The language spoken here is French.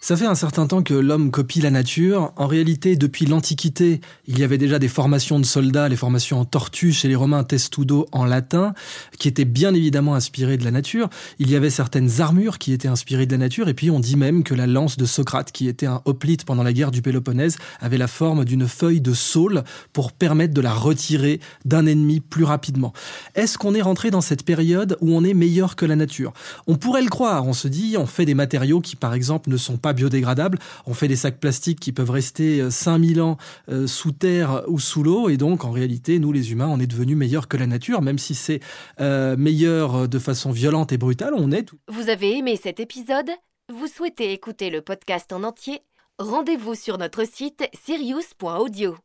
Ça fait un certain temps que l'homme copie la nature. En réalité, depuis l'Antiquité, il y avait déjà des formations de soldats, les formations en tortue chez les Romains testudo en latin, qui étaient bien évidemment inspirées de la nature. Il y avait certaines armures qui étaient inspirées de la nature, et puis on dit même que la lance de Socrate, qui était un hoplite pendant la guerre du Péloponnèse, avait la forme d'une feuille de saule pour permettre de la retirer d'un ennemi plus rapidement. Est-ce qu'on est rentré dans cette période où on est meilleur que la nature? On pourrait le croire, on se dit, on fait des matériaux qui par exemple ne sont pas biodégradables. On fait des sacs plastiques qui peuvent rester 5000 euh, ans euh, sous terre ou sous l'eau. Et donc, en réalité, nous, les humains, on est devenus meilleurs que la nature, même si c'est euh, meilleur de façon violente et brutale. On est. Vous avez aimé cet épisode? Vous souhaitez écouter le podcast en entier? Rendez-vous sur notre site sirius.audio.